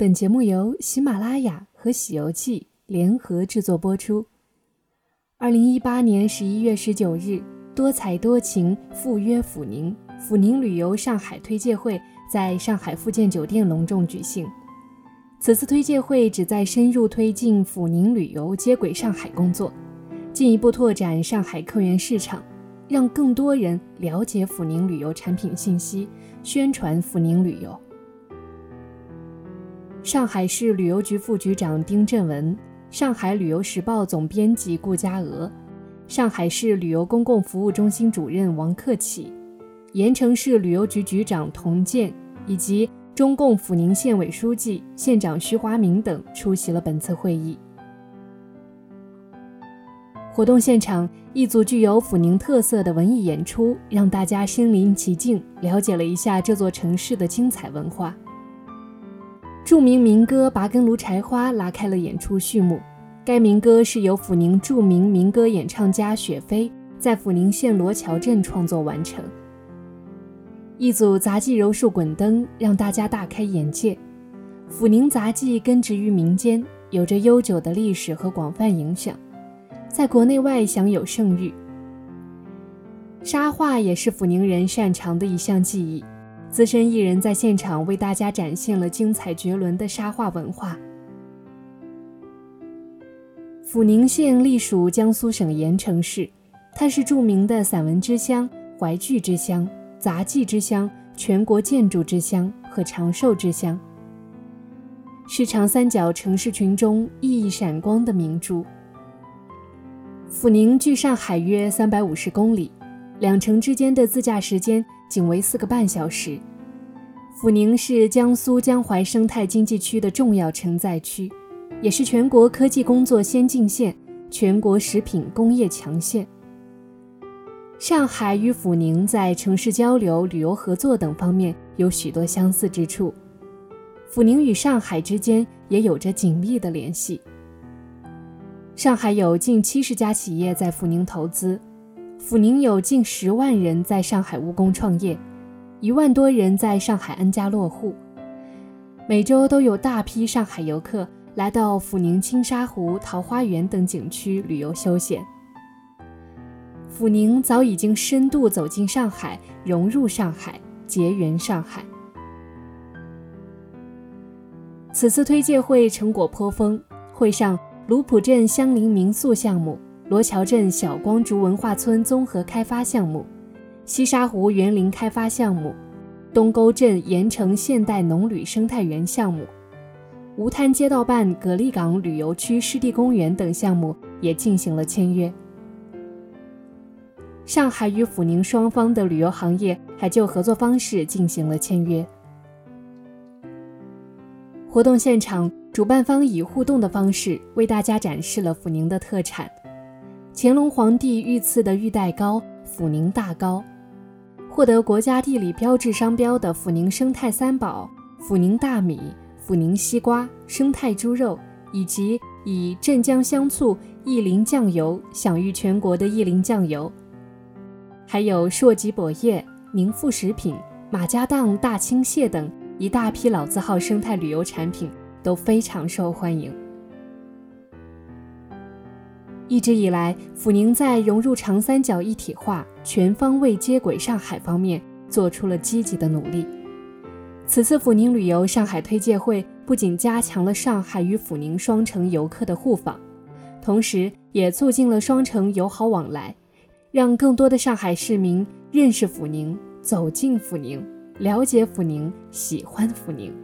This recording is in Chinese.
本节目由喜马拉雅和《喜游记》联合制作播出。二零一八年十一月十九日，多彩多情赴约阜宁，阜宁旅游上海推介会在上海复建酒店隆重举行。此次推介会旨在深入推进阜宁旅游接轨上海工作，进一步拓展上海客源市场，让更多人了解阜宁旅游产品信息，宣传阜宁旅游。上海市旅游局副局长丁振文、上海旅游时报总编辑顾佳娥、上海市旅游公共服务中心主任王克启、盐城市旅游局局长童建以及中共阜宁县委书记、县长徐华明等出席了本次会议。活动现场，一组具有阜宁特色的文艺演出，让大家身临其境，了解了一下这座城市的精彩文化。著名民歌《拔根芦柴花》拉开了演出序幕。该民歌是由阜宁著名民歌演唱家雪飞在阜宁县罗桥镇创作完成。一组杂技柔术滚灯让大家大开眼界。阜宁杂技根植于民间，有着悠久的历史和广泛影响，在国内外享有盛誉。沙画也是阜宁人擅长的一项技艺。资深艺人在现场为大家展现了精彩绝伦的沙画文化。阜宁县隶属江苏省盐城市，它是著名的散文之乡、淮剧之乡、杂技之乡、全国建筑之乡和长寿之乡，是长三角城市群中熠熠闪光的明珠。阜宁距上海约三百五十公里，两城之间的自驾时间。仅为四个半小时。阜宁是江苏江淮生态经济区的重要承载区，也是全国科技工作先进县、全国食品工业强县。上海与阜宁在城市交流、旅游合作等方面有许多相似之处，阜宁与上海之间也有着紧密的联系。上海有近七十家企业在阜宁投资。阜宁有近十万人在上海务工创业，一万多人在上海安家落户，每周都有大批上海游客来到阜宁青沙湖、桃花源等景区旅游休闲。阜宁早已经深度走进上海，融入上海，结缘上海。此次推介会成果颇丰，会上卢浦镇相邻民宿项目。罗桥镇小光竹文化村综合开发项目、西沙湖园林开发项目、东沟镇盐城现代农旅生态园项目、吴滩街道办蛤蜊港旅游区湿地公园等项目也进行了签约。上海与阜宁双方的旅游行业还就合作方式进行了签约。活动现场，主办方以互动的方式为大家展示了阜宁的特产。乾隆皇帝御赐的玉带糕——阜宁大糕，获得国家地理标志商标的阜宁生态三宝——阜宁大米、阜宁西瓜、生态猪肉，以及以镇江香醋、意林酱油享誉全国的意林酱油，还有硕吉果业、宁富食品、马家荡大青蟹等一大批老字号生态旅游产品都非常受欢迎。一直以来，阜宁在融入长三角一体化、全方位接轨上海方面做出了积极的努力。此次阜宁旅游上海推介会不仅加强了上海与阜宁双城游客的互访，同时也促进了双城友好往来，让更多的上海市民认识阜宁、走进阜宁、了解阜宁、喜欢阜宁。